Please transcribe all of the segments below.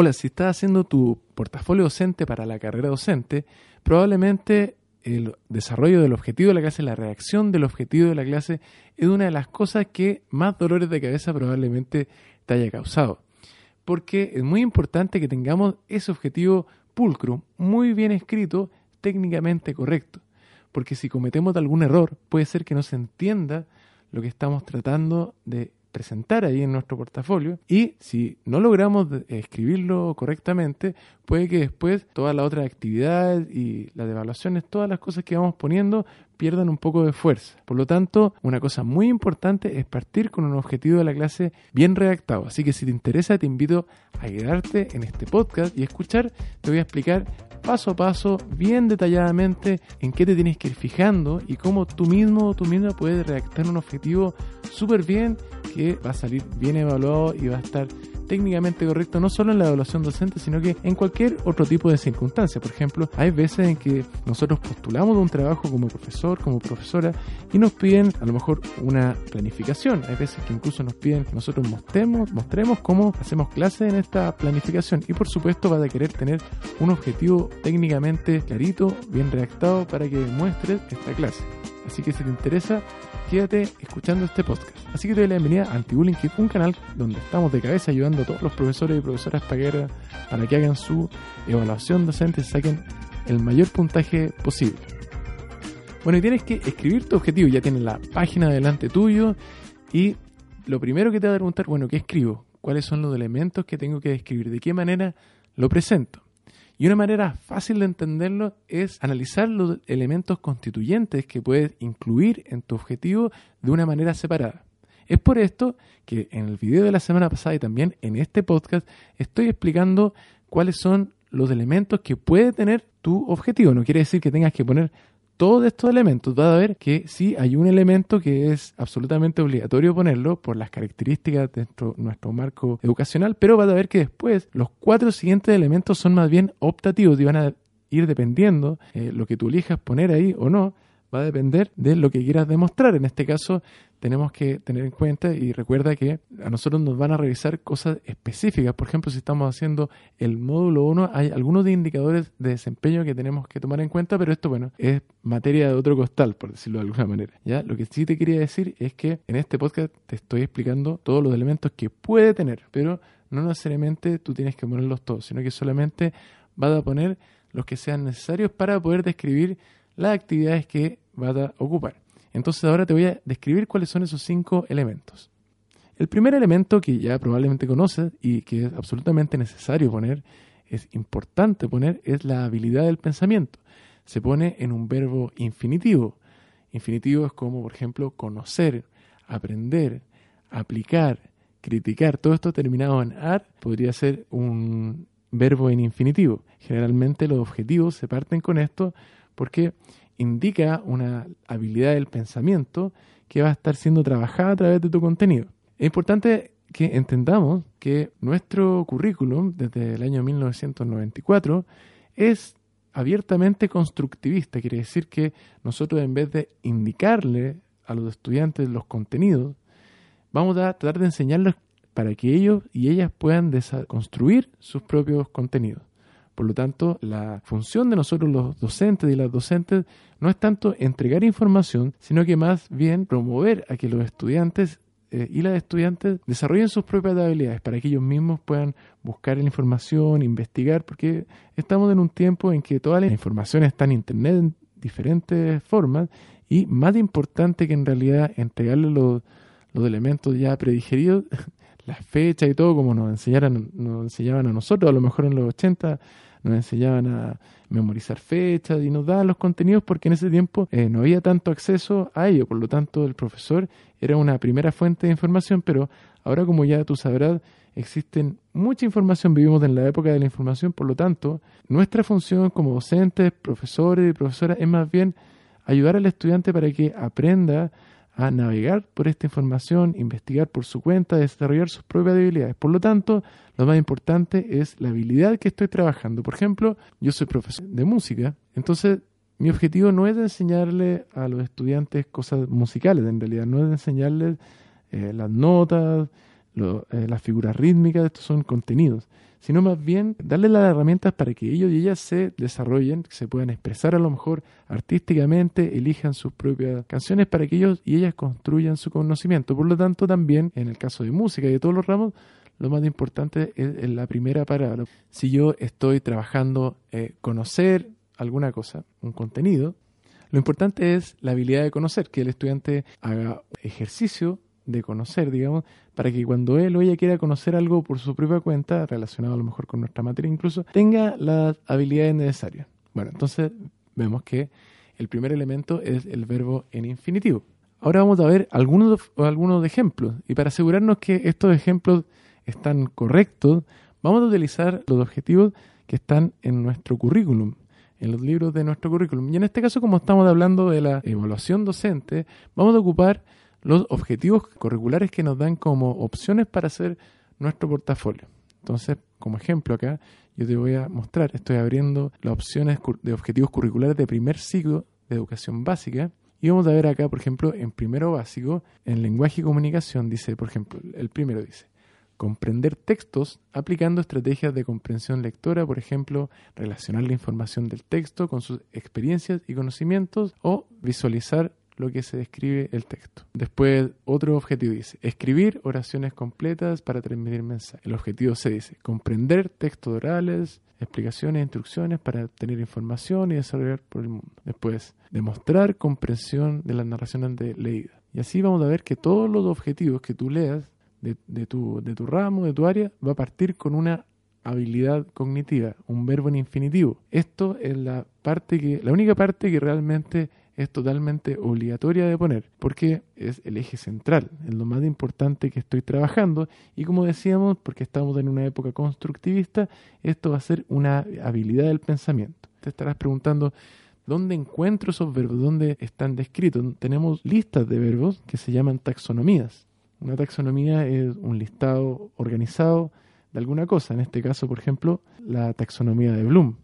Hola, si estás haciendo tu portafolio docente para la carrera docente, probablemente el desarrollo del objetivo de la clase, la reacción del objetivo de la clase, es una de las cosas que más dolores de cabeza probablemente te haya causado. Porque es muy importante que tengamos ese objetivo pulcro, muy bien escrito, técnicamente correcto. Porque si cometemos algún error, puede ser que no se entienda lo que estamos tratando de presentar ahí en nuestro portafolio. Y si no logramos escribirlo correctamente, puede que después todas las otras actividades y las evaluaciones, todas las cosas que vamos poniendo pierdan un poco de fuerza. Por lo tanto, una cosa muy importante es partir con un objetivo de la clase bien redactado. Así que si te interesa, te invito a quedarte en este podcast y escuchar. Te voy a explicar paso a paso, bien detalladamente, en qué te tienes que ir fijando y cómo tú mismo o tú misma puedes redactar un objetivo súper bien que va a salir bien evaluado y va a estar técnicamente correcto no solo en la evaluación docente, sino que en cualquier otro tipo de circunstancia. Por ejemplo, hay veces en que nosotros postulamos un trabajo como profesor, como profesora, y nos piden a lo mejor una planificación. Hay veces que incluso nos piden que nosotros mostremos, mostremos cómo hacemos clases en esta planificación. Y por supuesto va a querer tener un objetivo técnicamente clarito, bien redactado para que demuestres esta clase. Así que si te interesa, quédate escuchando este podcast. Así que te doy la bienvenida a Antibullying Kit, un canal donde estamos de cabeza ayudando a todos los profesores y profesoras para para que hagan su evaluación docente y saquen el mayor puntaje posible. Bueno, y tienes que escribir tu objetivo, ya tienes la página delante tuyo y lo primero que te va a preguntar, bueno, ¿qué escribo? ¿Cuáles son los elementos que tengo que describir? ¿De qué manera lo presento? Y una manera fácil de entenderlo es analizar los elementos constituyentes que puedes incluir en tu objetivo de una manera separada. Es por esto que en el video de la semana pasada y también en este podcast estoy explicando cuáles son los elementos que puede tener tu objetivo. No quiere decir que tengas que poner todos estos elementos, va a ver que sí hay un elemento que es absolutamente obligatorio ponerlo por las características de nuestro, marco educacional, pero va a ver que después los cuatro siguientes elementos son más bien optativos y van a ir dependiendo eh, lo que tú elijas poner ahí o no va a depender de lo que quieras demostrar. En este caso, tenemos que tener en cuenta y recuerda que a nosotros nos van a revisar cosas específicas. Por ejemplo, si estamos haciendo el módulo 1, hay algunos indicadores de desempeño que tenemos que tomar en cuenta, pero esto, bueno, es materia de otro costal, por decirlo de alguna manera. ¿ya? Lo que sí te quería decir es que en este podcast te estoy explicando todos los elementos que puede tener, pero no necesariamente tú tienes que ponerlos todos, sino que solamente vas a poner los que sean necesarios para poder describir las actividades que vas a ocupar. Entonces ahora te voy a describir cuáles son esos cinco elementos. El primer elemento que ya probablemente conoces y que es absolutamente necesario poner, es importante poner, es la habilidad del pensamiento. Se pone en un verbo infinitivo. Infinitivo es como, por ejemplo, conocer, aprender, aplicar, criticar. Todo esto terminado en ar podría ser un verbo en infinitivo. Generalmente los objetivos se parten con esto porque indica una habilidad del pensamiento que va a estar siendo trabajada a través de tu contenido. Es importante que entendamos que nuestro currículum desde el año 1994 es abiertamente constructivista, quiere decir que nosotros en vez de indicarle a los estudiantes los contenidos, vamos a tratar de enseñarles para que ellos y ellas puedan construir sus propios contenidos. Por lo tanto, la función de nosotros los docentes y las docentes no es tanto entregar información, sino que más bien promover a que los estudiantes eh, y las estudiantes desarrollen sus propias habilidades para que ellos mismos puedan buscar la información, investigar, porque estamos en un tiempo en que toda la información está en Internet en diferentes formas y más importante que en realidad entregarle los, los elementos ya predigeridos, las fechas y todo, como nos, enseñaran, nos enseñaban a nosotros, a lo mejor en los 80 nos enseñaban a memorizar fechas y nos daban los contenidos porque en ese tiempo eh, no había tanto acceso a ello, por lo tanto el profesor era una primera fuente de información, pero ahora como ya tú sabrás, existen mucha información, vivimos en la época de la información, por lo tanto, nuestra función como docentes, profesores y profesoras es más bien ayudar al estudiante para que aprenda a navegar por esta información, investigar por su cuenta, desarrollar sus propias habilidades. Por lo tanto, lo más importante es la habilidad que estoy trabajando. Por ejemplo, yo soy profesor de música, entonces mi objetivo no es enseñarle a los estudiantes cosas musicales, en realidad, no es enseñarles eh, las notas, eh, las figuras rítmicas, estos son contenidos, sino más bien darles las herramientas para que ellos y ellas se desarrollen, se puedan expresar a lo mejor artísticamente, elijan sus propias canciones para que ellos y ellas construyan su conocimiento. Por lo tanto, también en el caso de música y de todos los ramos, lo más importante es, la primera parada. Si yo estoy trabajando eh, conocer alguna cosa, un contenido, lo importante es la habilidad de conocer, que el estudiante haga ejercicio de conocer, digamos, para que cuando él o ella quiera conocer algo por su propia cuenta, relacionado a lo mejor con nuestra materia incluso, tenga las habilidades necesarias. Bueno, entonces vemos que el primer elemento es el verbo en infinitivo. Ahora vamos a ver algunos, algunos ejemplos y para asegurarnos que estos ejemplos están correctos, vamos a utilizar los objetivos que están en nuestro currículum en los libros de nuestro currículum. Y en este caso, como estamos hablando de la evaluación docente, vamos a ocupar los objetivos curriculares que nos dan como opciones para hacer nuestro portafolio. Entonces, como ejemplo acá, yo te voy a mostrar, estoy abriendo las opciones de objetivos curriculares de primer ciclo de educación básica. Y vamos a ver acá, por ejemplo, en primero básico, en lenguaje y comunicación, dice, por ejemplo, el primero dice, comprender textos aplicando estrategias de comprensión lectora, por ejemplo, relacionar la información del texto con sus experiencias y conocimientos o visualizar lo que se describe el texto. Después, otro objetivo dice, escribir oraciones completas para transmitir mensajes. El objetivo se dice, comprender textos orales, explicaciones e instrucciones para obtener información y desarrollar por el mundo. Después, demostrar comprensión de las narraciones de leídas. Y así vamos a ver que todos los objetivos que tú leas de, tu, de tu ramo, de tu área, va a partir con una habilidad cognitiva, un verbo en infinitivo. Esto es la parte que, la única parte que realmente es totalmente obligatoria de poner, porque es el eje central, es lo más importante que estoy trabajando y como decíamos, porque estamos en una época constructivista, esto va a ser una habilidad del pensamiento. Te estarás preguntando, ¿dónde encuentro esos verbos? ¿Dónde están descritos? Tenemos listas de verbos que se llaman taxonomías. Una taxonomía es un listado organizado de alguna cosa, en este caso, por ejemplo, la taxonomía de Bloom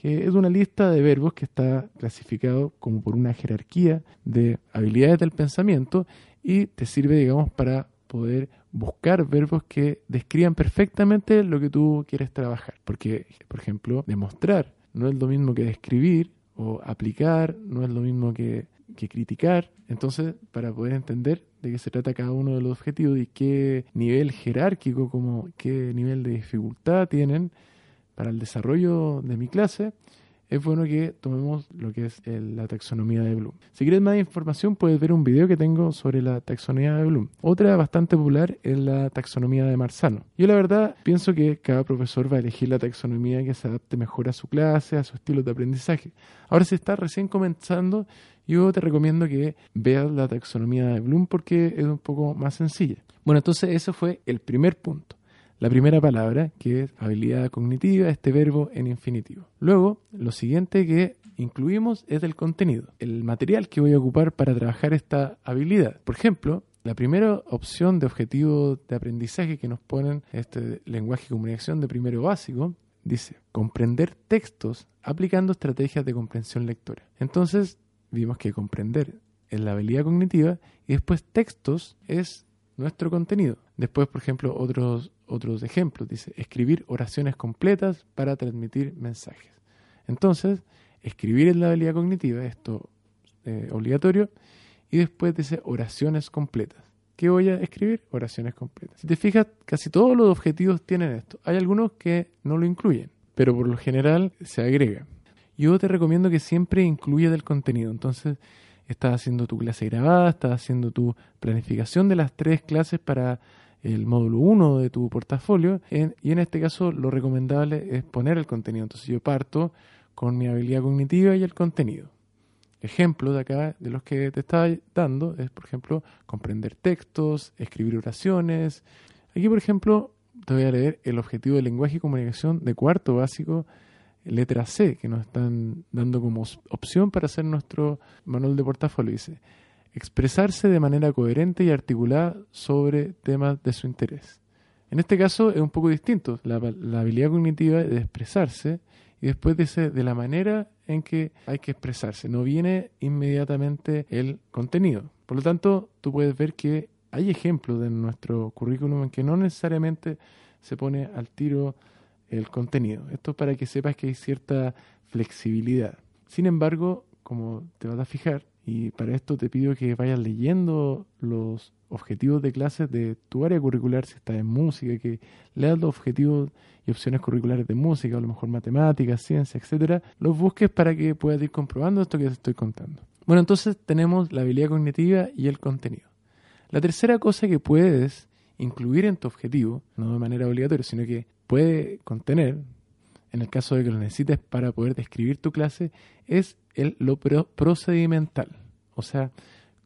que es una lista de verbos que está clasificado como por una jerarquía de habilidades del pensamiento y te sirve, digamos, para poder buscar verbos que describan perfectamente lo que tú quieres trabajar. Porque, por ejemplo, demostrar no es lo mismo que describir o aplicar, no es lo mismo que, que criticar. Entonces, para poder entender de qué se trata cada uno de los objetivos y qué nivel jerárquico, como qué nivel de dificultad tienen, para el desarrollo de mi clase, es bueno que tomemos lo que es la taxonomía de Bloom. Si quieres más información, puedes ver un video que tengo sobre la taxonomía de Bloom. Otra bastante popular es la taxonomía de Marzano. Yo la verdad pienso que cada profesor va a elegir la taxonomía que se adapte mejor a su clase, a su estilo de aprendizaje. Ahora si estás recién comenzando, yo te recomiendo que veas la taxonomía de Bloom porque es un poco más sencilla. Bueno, entonces ese fue el primer punto la primera palabra, que es habilidad cognitiva, este verbo en infinitivo. Luego, lo siguiente que incluimos es el contenido, el material que voy a ocupar para trabajar esta habilidad. Por ejemplo, la primera opción de objetivo de aprendizaje que nos ponen este lenguaje y comunicación de primero básico dice comprender textos aplicando estrategias de comprensión lectora. Entonces, vimos que comprender es la habilidad cognitiva y después textos es nuestro contenido. Después, por ejemplo, otros, otros ejemplos. Dice, escribir oraciones completas para transmitir mensajes. Entonces, escribir es la habilidad cognitiva, esto eh, obligatorio. Y después dice oraciones completas. ¿Qué voy a escribir? Oraciones completas. Si te fijas, casi todos los objetivos tienen esto. Hay algunos que no lo incluyen, pero por lo general se agrega. Yo te recomiendo que siempre incluya del contenido. Entonces, estás haciendo tu clase grabada, estás haciendo tu planificación de las tres clases para el módulo 1 de tu portafolio y en este caso lo recomendable es poner el contenido. Entonces yo parto con mi habilidad cognitiva y el contenido. Ejemplo de acá de los que te estaba dando es, por ejemplo, comprender textos, escribir oraciones. Aquí, por ejemplo, te voy a leer el objetivo de lenguaje y comunicación de cuarto básico, letra C, que nos están dando como opción para hacer nuestro manual de portafolio. Dice, expresarse de manera coherente y articulada sobre temas de su interés. En este caso es un poco distinto, la, habilidad cognitiva de expresarse y después dice de la manera en que hay que expresarse, no viene inmediatamente el contenido. Por lo tanto, tú puedes ver que hay ejemplos de nuestro currículum en que no necesariamente se pone al tiro el contenido. Esto para que sepas que hay cierta flexibilidad. Sin embargo, como te vas a fijar, y para esto te pido que vayas leyendo los objetivos de clases de tu área curricular, si estás en música, que leas los objetivos y opciones curriculares de música, a lo mejor matemáticas, ciencia, etcétera, los busques para que puedas ir comprobando esto que te estoy contando. Bueno, entonces tenemos la habilidad cognitiva y el contenido. La tercera cosa que puedes incluir en tu objetivo, no de manera obligatoria, sino que puede contener, en el caso de que lo necesites para poder describir tu clase, es el, lo procedimental. O sea,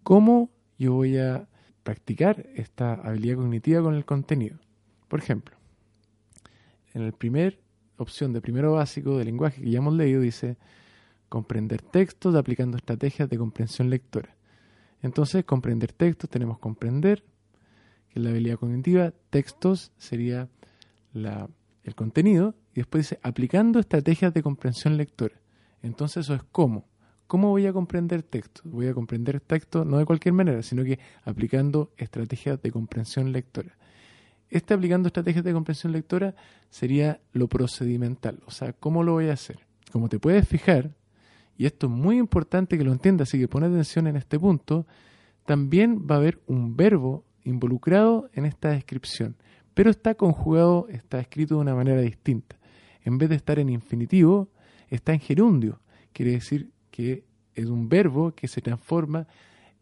cómo yo voy a practicar esta habilidad cognitiva con el contenido. Por ejemplo, en la primera opción de primero básico de lenguaje que ya hemos leído dice comprender textos aplicando estrategias de comprensión lectora. Entonces, comprender textos tenemos comprender, que es la habilidad cognitiva, textos sería la, el contenido, y después dice aplicando estrategias de comprensión lectora. Entonces, eso es cómo. ¿Cómo voy a comprender texto? Voy a comprender texto no de cualquier manera, sino que aplicando estrategias de comprensión lectora. Este aplicando estrategias de comprensión lectora sería lo procedimental, o sea, ¿cómo lo voy a hacer? Como te puedes fijar, y esto es muy importante que lo entiendas, así que pon atención en este punto, también va a haber un verbo involucrado en esta descripción, pero está conjugado, está escrito de una manera distinta. En vez de estar en infinitivo, está en gerundio, quiere decir que es un verbo que se transforma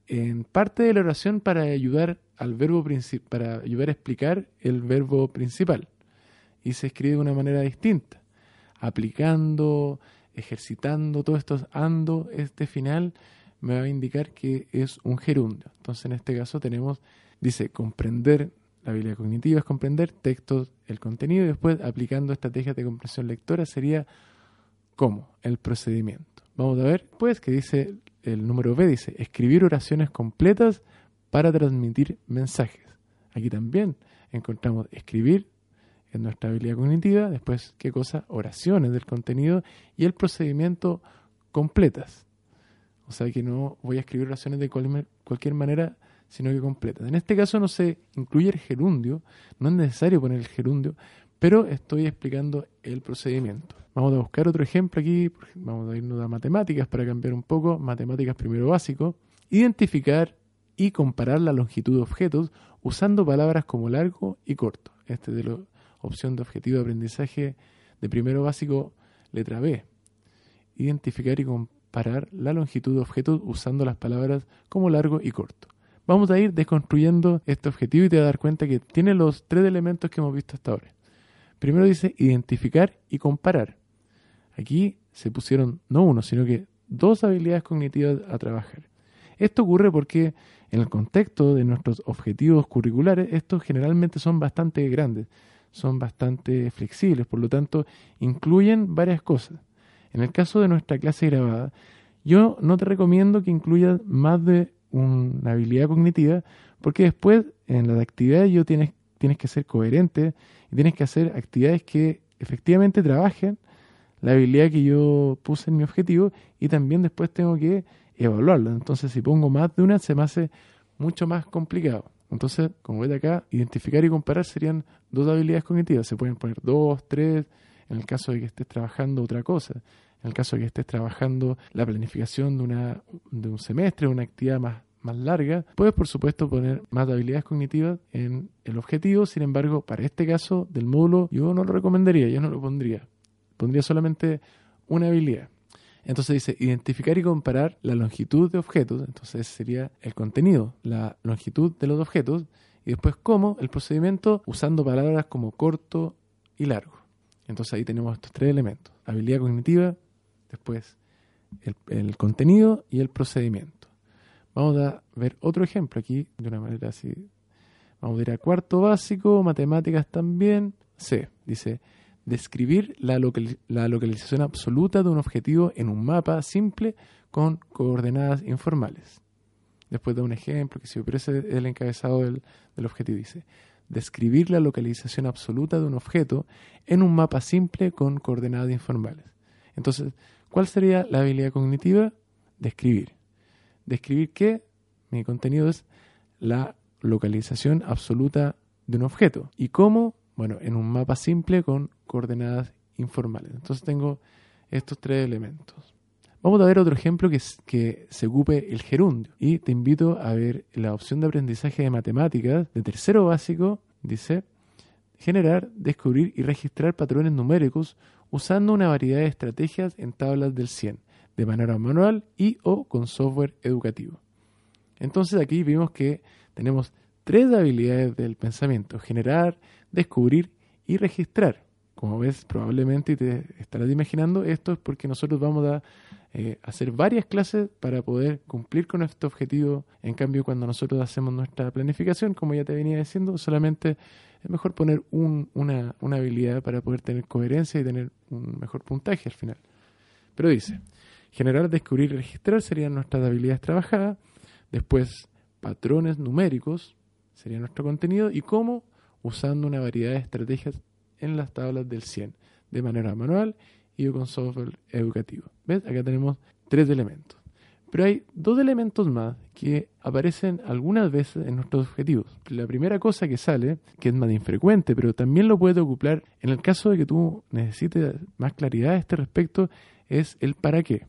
en parte de la oración para ayudar al verbo para ayudar a explicar el verbo principal. Y se escribe de una manera distinta, aplicando, ejercitando, todo esto ando, este final me va a indicar que es un gerundio. Entonces, en este caso tenemos, dice, comprender, la habilidad cognitiva es comprender textos, el contenido, y después aplicando estrategias de comprensión lectora sería cómo, el procedimiento. Vamos a ver, pues, que dice el número B, dice escribir oraciones completas para transmitir mensajes. Aquí también encontramos escribir en nuestra habilidad cognitiva, después, ¿qué cosa? Oraciones del contenido y el procedimiento completas. O sea que no voy a escribir oraciones de cualquier manera, sino que completas. En este caso no se incluye el gerundio, no es necesario poner el gerundio, pero estoy explicando el procedimiento. Vamos a buscar otro ejemplo aquí, vamos a irnos a matemáticas para cambiar un poco, matemáticas primero básico, identificar y comparar la longitud de objetos usando palabras como largo y corto. Este es la opción de objetivo de aprendizaje de primero básico, letra B. Identificar y comparar la longitud de objetos usando las palabras como largo y corto. Vamos a ir desconstruyendo este objetivo y te vas a dar cuenta que tiene los tres elementos que hemos visto hasta ahora. Primero dice identificar y comparar. Aquí se pusieron no uno, sino que dos habilidades cognitivas a trabajar. Esto ocurre porque en el contexto de nuestros objetivos curriculares, estos generalmente son bastante grandes, son bastante flexibles, por lo tanto, incluyen varias cosas. En el caso de nuestra clase grabada, yo no te recomiendo que incluyas más de una habilidad cognitiva, porque después en las actividades yo tienes, tienes que ser coherente y tienes que hacer actividades que efectivamente trabajen la habilidad que yo puse en mi objetivo y también después tengo que evaluarlo. Entonces, si pongo más de una, se me hace mucho más complicado. Entonces, como ves acá, identificar y comparar serían dos habilidades cognitivas. Se pueden poner dos, tres, en el caso de que estés trabajando otra cosa. En el caso de que estés trabajando la planificación de, una, de un semestre, una actividad más más larga, puedes por supuesto poner más habilidades cognitivas en el objetivo, sin embargo, para este caso del módulo yo no lo recomendaría, yo no lo pondría, pondría solamente una habilidad. Entonces dice identificar y comparar la longitud de objetos, entonces sería el contenido, la longitud de los objetos, y después cómo el procedimiento usando palabras como corto y largo. Entonces ahí tenemos estos tres elementos, habilidad cognitiva, después el contenido y el procedimiento. Vamos a ver otro ejemplo aquí de una manera así Vamos a ir a cuarto básico, matemáticas también. C, dice, describir la, localización absoluta de un objetivo en un mapa simple con coordenadas informales. Después de un ejemplo, que si pero ese es el encabezado del, del objetivo, dice, describir la localización absoluta de un objeto en un mapa simple con coordenadas informales. Entonces, ¿cuál sería la habilidad cognitiva? Describir. ¿Describir qué? Mi contenido es la localización absoluta de un objeto. ¿Y cómo? Bueno, en un mapa simple con coordenadas informales. Entonces tengo estos tres elementos. Vamos a ver otro ejemplo que, que se ocupe el gerundio. Y te invito a ver la opción de aprendizaje de matemáticas de tercero básico. Dice, generar, descubrir y registrar patrones numéricos usando una variedad de estrategias en tablas del 100, de manera manual y o con software educativo. Entonces aquí vimos que tenemos tres habilidades del pensamiento, generar, descubrir y registrar. Como ves, probablemente te estarás imaginando, esto es porque nosotros vamos a eh, hacer varias clases para poder cumplir con este objetivo. En cambio, cuando nosotros hacemos nuestra planificación, como ya te venía diciendo, solamente es mejor poner una, una habilidad para poder tener coherencia y tener un mejor puntaje al final. Pero dice, generar, descubrir y registrar serían nuestras habilidades trabajadas. Después, patrones numéricos sería nuestro contenido. Y cómo, usando una variedad de estrategias en las tablas del 100, de manera manual y con software educativo. ¿Ves? Acá tenemos tres elementos. Pero hay dos elementos más que aparecen algunas veces en nuestros objetivos. La primera cosa que sale, que es más infrecuente, pero también lo puedes ocupar en el caso de que tú necesites más claridad a este respecto, es el para qué.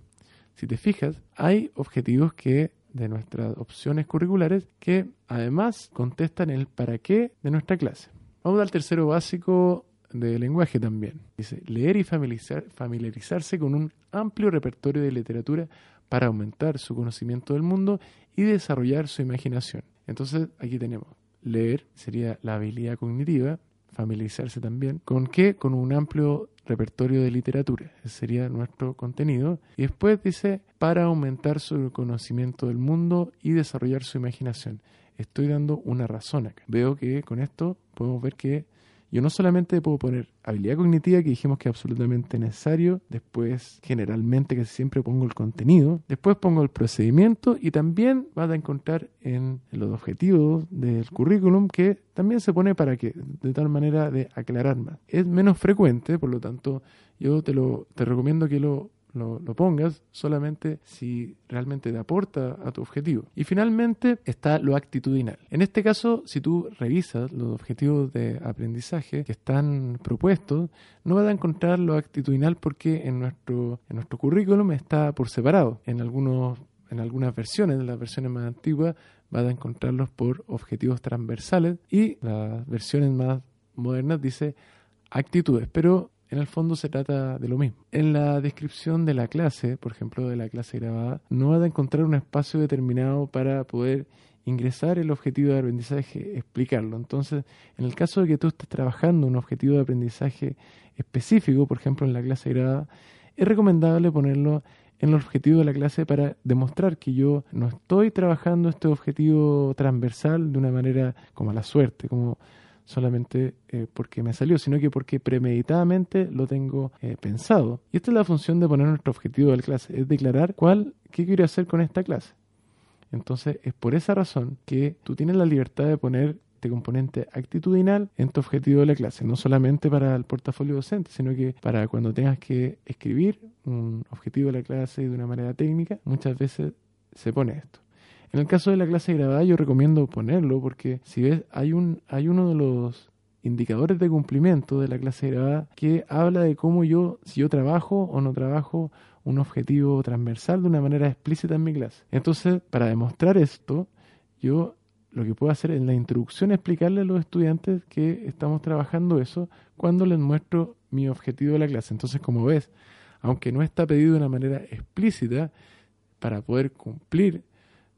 Si te fijas, hay objetivos que de nuestras opciones curriculares que además contestan el para qué de nuestra clase. Vamos al tercero básico de lenguaje también. Dice, leer y familiarizarse con un amplio repertorio de literatura para aumentar su conocimiento del mundo y desarrollar su imaginación. Entonces aquí tenemos leer, sería la habilidad cognitiva, familiarizarse también. ¿Con qué? Con un amplio repertorio de literatura. Ese sería nuestro contenido. Y después dice, para aumentar su conocimiento del mundo y desarrollar su imaginación. Estoy dando una razón acá. Veo que con esto podemos ver que yo no solamente puedo poner habilidad cognitiva, que dijimos que es absolutamente necesario, después generalmente que siempre pongo el contenido, después pongo el procedimiento y también vas a encontrar en los objetivos del currículum que también se pone para que, de tal manera de aclarar más. Es menos frecuente, por lo tanto, yo te lo te recomiendo que lo lo, pongas solamente si realmente te aporta a tu objetivo. Y finalmente está lo actitudinal. En este caso, si tú revisas los objetivos de aprendizaje que están propuestos, no vas a encontrar lo actitudinal porque en nuestro, en nuestro currículum está por separado. En, algunos, en algunas versiones, en las versiones más antiguas, vas a encontrarlos por objetivos transversales y las versiones más modernas dice actitudes, pero en el fondo se trata de lo mismo. En la descripción de la clase, por ejemplo, de la clase grabada, no vas a encontrar un espacio determinado para poder ingresar el objetivo de aprendizaje, explicarlo. Entonces, en el caso de que tú estés trabajando un objetivo de aprendizaje específico, por ejemplo, en la clase grabada, es recomendable ponerlo en el objetivo de la clase para demostrar que yo no estoy trabajando este objetivo transversal de una manera como la suerte, como solamente eh, porque me salió, sino que porque premeditadamente lo tengo eh, pensado. Y esta es la función de poner nuestro objetivo de la clase, es declarar cuál, qué quiero hacer con esta clase. Entonces es por esa razón que tú tienes la libertad de poner este componente actitudinal en tu objetivo de la clase, no solamente para el portafolio docente, sino que para cuando tengas que escribir un objetivo de la clase de una manera técnica, muchas veces se pone esto. En el caso de la clase grabada yo recomiendo ponerlo porque si ves hay un hay uno de los indicadores de cumplimiento de la clase grabada que habla de cómo yo si yo trabajo o no trabajo un objetivo transversal de una manera explícita en mi clase. Entonces, para demostrar esto, yo lo que puedo hacer en la introducción es explicarle a los estudiantes que estamos trabajando eso cuando les muestro mi objetivo de la clase. Entonces, como ves, aunque no está pedido de una manera explícita, para poder cumplir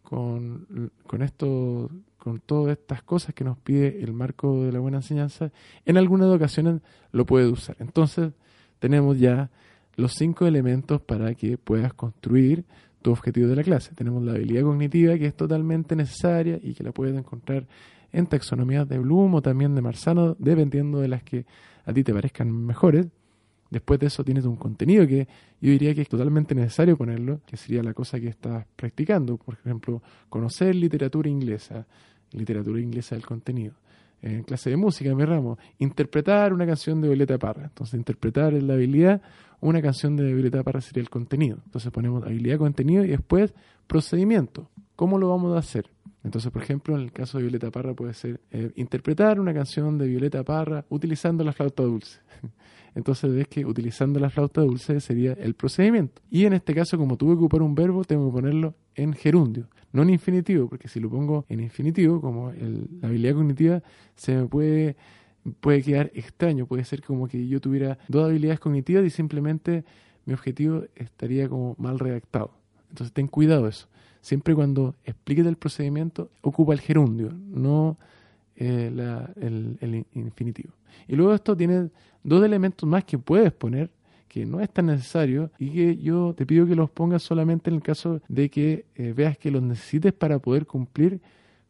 con, con esto, con todas estas cosas que nos pide el marco de la buena enseñanza, en algunas ocasiones lo puedes usar. Entonces, tenemos ya los cinco elementos para que puedas construir tu objetivo de la clase. Tenemos la habilidad cognitiva que es totalmente necesaria y que la puedes encontrar en taxonomías de Bloom o también de Marzano, dependiendo de las que a ti te parezcan mejores. Después de eso tienes un contenido que yo diría que es totalmente necesario ponerlo, que sería la cosa que estás practicando. Por ejemplo, conocer literatura inglesa, literatura inglesa del contenido. En clase de música, mi ramo, interpretar una canción de Violeta Parra. Entonces, interpretar es la habilidad, una canción de Violeta Parra sería el contenido. Entonces, ponemos habilidad, contenido y después procedimiento. ¿Cómo lo vamos a hacer? Entonces, por ejemplo, en el caso de Violeta Parra puede ser eh, interpretar una canción de Violeta Parra utilizando la flauta dulce. Entonces ves que utilizando la flauta dulce sería el procedimiento. Y en este caso, como tuve que ocupar un verbo, tengo que ponerlo en gerundio, no en infinitivo, porque si lo pongo en infinitivo, como la habilidad cognitiva, se me puede, puede quedar extraño. Puede ser como que yo tuviera dos habilidades cognitivas y simplemente mi objetivo estaría como mal redactado. Entonces ten cuidado eso. Siempre cuando expliques el procedimiento, ocupa el gerundio, no eh, el, infinitivo. Y luego esto tiene dos elementos más que puedes poner, que no es tan necesario y que yo te pido que los pongas solamente en el caso de que eh, veas que los necesites para poder cumplir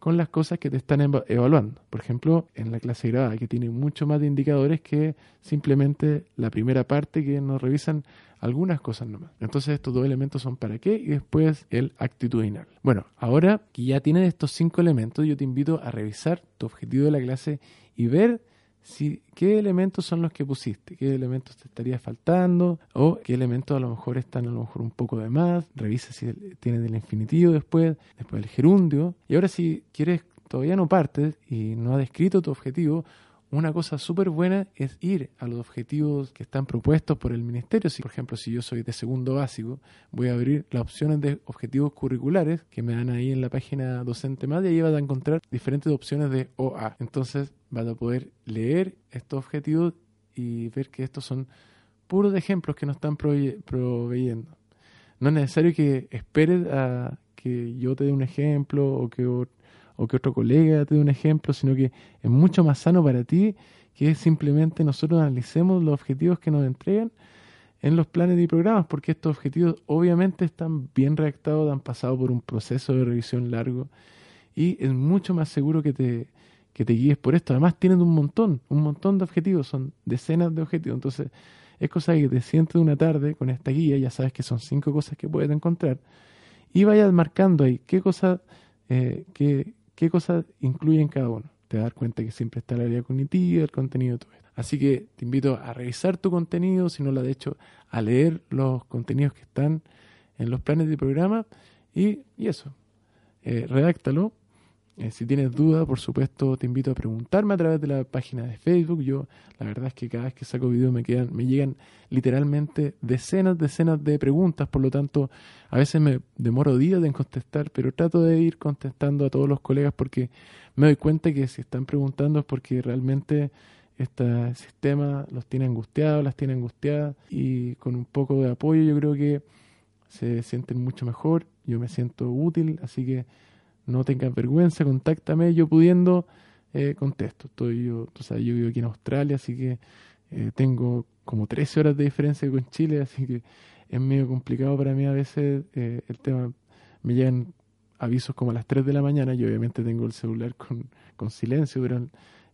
con las cosas que te están evaluando. Por ejemplo, en la clase grabada, que tiene mucho más de indicadores que simplemente la primera parte que nos revisan algunas cosas nomás. Entonces estos dos elementos son para qué y después el actitudinal. Bueno, ahora que ya tienes estos cinco elementos, yo te invito a revisar tu objetivo de la clase y ver si, qué elementos son los que pusiste, qué elementos te estaría faltando o qué elementos a lo mejor están a lo mejor un poco de más. Revisa si tienes el infinitivo después, después el gerundio. Y ahora si quieres, todavía no partes y no has descrito tu objetivo, una cosa súper buena es ir a los objetivos que están propuestos por el ministerio. Si, por ejemplo, si yo soy de segundo básico, voy a abrir las opciones de objetivos curriculares que me dan ahí en la página docente más y ahí vas a encontrar diferentes opciones de OA. Entonces vas a poder leer estos objetivos y ver que estos son puros ejemplos que nos están proveyendo. No es necesario que esperes a que yo te dé un ejemplo o que o que otro colega te dé un ejemplo, sino que es mucho más sano para ti que simplemente nosotros analicemos los objetivos que nos entregan en los planes y programas, porque estos objetivos obviamente están bien redactados, han pasado por un proceso de revisión largo y es mucho más seguro que te, que te guíes por esto. Además tienen un montón, un montón de objetivos, son decenas de objetivos, entonces es cosa que te sientes una tarde con esta guía, ya sabes que son cinco cosas que puedes encontrar, y vayas marcando ahí qué cosas, eh, qué cosas incluyen cada uno. Te das cuenta que siempre está la área cognitiva, el contenido, todo esto. Así que te invito a revisar tu contenido, si no lo has hecho, a leer los contenidos que están en los planes de programa y, eso, eh, redáctalo eh, si tienes dudas, por supuesto, te invito a preguntarme a través de la página de Facebook. Yo, la verdad es que cada vez que saco video me quedan, me llegan literalmente decenas, decenas de preguntas. Por lo tanto, a veces me demoro días en contestar, pero trato de ir contestando a todos los colegas porque me doy cuenta que si están preguntando es porque realmente este sistema los tiene angustiados, las tiene angustiadas y con un poco de apoyo yo creo que se sienten mucho mejor. Yo me siento útil, así que no tengas vergüenza, contáctame, yo pudiendo eh, contesto. Estoy yo, o sea, yo vivo aquí en Australia, así que eh, tengo como 13 horas de diferencia con Chile, así que es medio complicado para mí a veces eh, el tema. Me llegan avisos como a las 3 de la mañana, yo obviamente tengo el celular con, con silencio, pero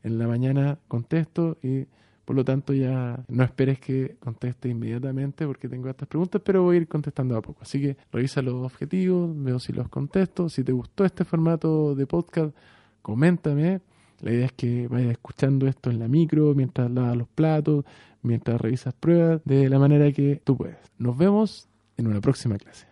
en la mañana contesto y por lo tanto, ya no esperes que conteste inmediatamente porque tengo estas preguntas, pero voy a ir contestando a poco. Así que revisa los objetivos, veo si los contesto. Si te gustó este formato de podcast, coméntame. La idea es que vayas escuchando esto en la micro, mientras lavas los platos, mientras revisas pruebas, de la manera que tú puedes. Nos vemos en una próxima clase.